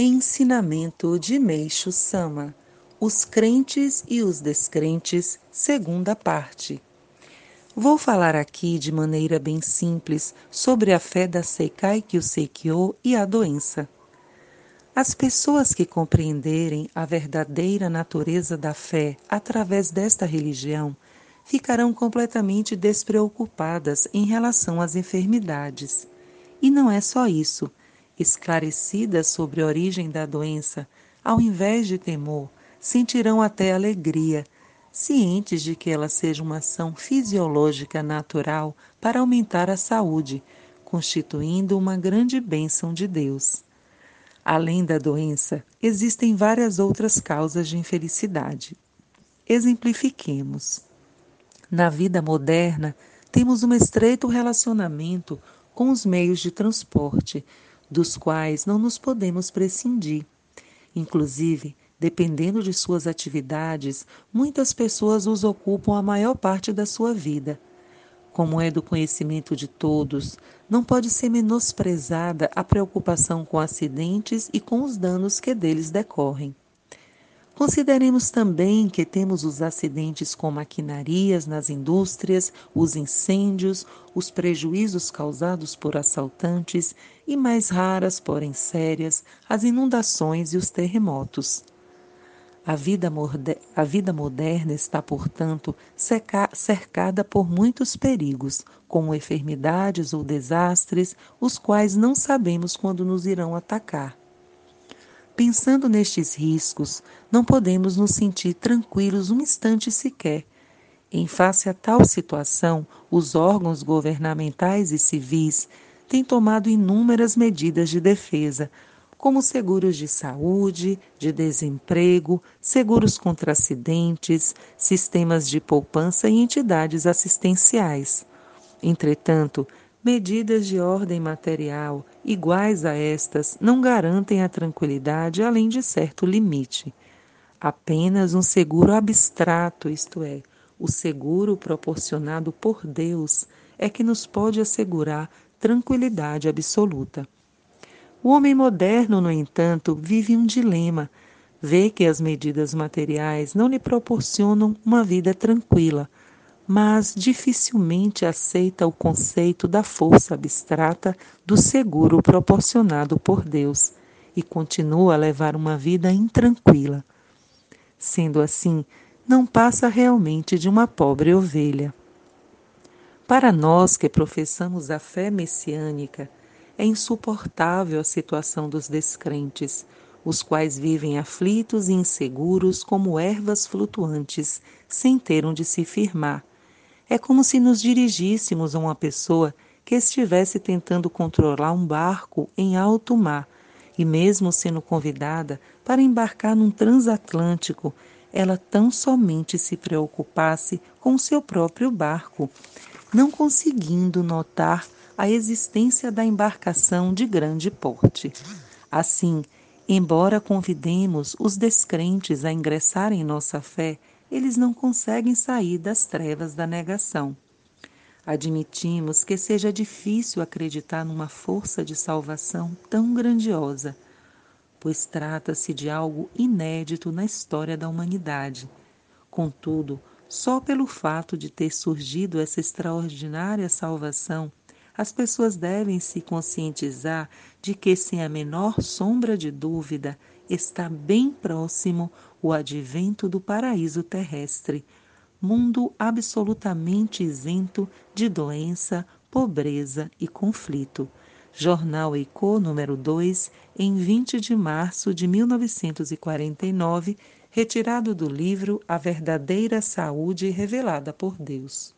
Ensinamento de Meixo Sama: Os crentes e os descrentes, segunda parte. Vou falar aqui de maneira bem simples sobre a fé da Seikai Kyuseikyo e a doença. As pessoas que compreenderem a verdadeira natureza da fé através desta religião ficarão completamente despreocupadas em relação às enfermidades. E não é só isso esclarecidas sobre a origem da doença, ao invés de temor, sentirão até alegria, cientes de que ela seja uma ação fisiológica natural para aumentar a saúde, constituindo uma grande bênção de Deus. Além da doença, existem várias outras causas de infelicidade. Exemplifiquemos. Na vida moderna, temos um estreito relacionamento com os meios de transporte, dos quais não nos podemos prescindir. Inclusive, dependendo de suas atividades, muitas pessoas os ocupam a maior parte da sua vida. Como é do conhecimento de todos, não pode ser menosprezada a preocupação com acidentes e com os danos que deles decorrem. Consideremos também que temos os acidentes com maquinarias nas indústrias, os incêndios, os prejuízos causados por assaltantes e, mais raras, porém sérias, as inundações e os terremotos. A vida, a vida moderna está, portanto, cercada por muitos perigos, como enfermidades ou desastres, os quais não sabemos quando nos irão atacar. Pensando nestes riscos, não podemos nos sentir tranquilos um instante sequer. Em face a tal situação, os órgãos governamentais e civis têm tomado inúmeras medidas de defesa, como seguros de saúde, de desemprego, seguros contra acidentes, sistemas de poupança e entidades assistenciais. Entretanto, Medidas de ordem material iguais a estas não garantem a tranquilidade além de certo limite. Apenas um seguro abstrato, isto é, o seguro proporcionado por Deus, é que nos pode assegurar tranquilidade absoluta. O homem moderno, no entanto, vive um dilema. Vê que as medidas materiais não lhe proporcionam uma vida tranquila mas dificilmente aceita o conceito da força abstrata do seguro proporcionado por Deus e continua a levar uma vida intranquila. Sendo assim, não passa realmente de uma pobre ovelha. Para nós que professamos a fé messiânica, é insuportável a situação dos descrentes, os quais vivem aflitos e inseguros como ervas flutuantes, sem ter onde se firmar, é como se nos dirigíssemos a uma pessoa que estivesse tentando controlar um barco em alto mar e, mesmo sendo convidada para embarcar num transatlântico, ela tão somente se preocupasse com seu próprio barco, não conseguindo notar a existência da embarcação de grande porte. Assim, embora convidemos os descrentes a ingressarem em nossa fé, eles não conseguem sair das trevas da negação. Admitimos que seja difícil acreditar numa força de salvação tão grandiosa, pois trata-se de algo inédito na história da humanidade. Contudo, só pelo fato de ter surgido essa extraordinária salvação, as pessoas devem se conscientizar de que, sem a menor sombra de dúvida, está bem próximo o advento do paraíso terrestre, mundo absolutamente isento de doença, pobreza e conflito. Jornal Eicô, número 2, em 20 de março de 1949, retirado do livro A Verdadeira Saúde Revelada por Deus.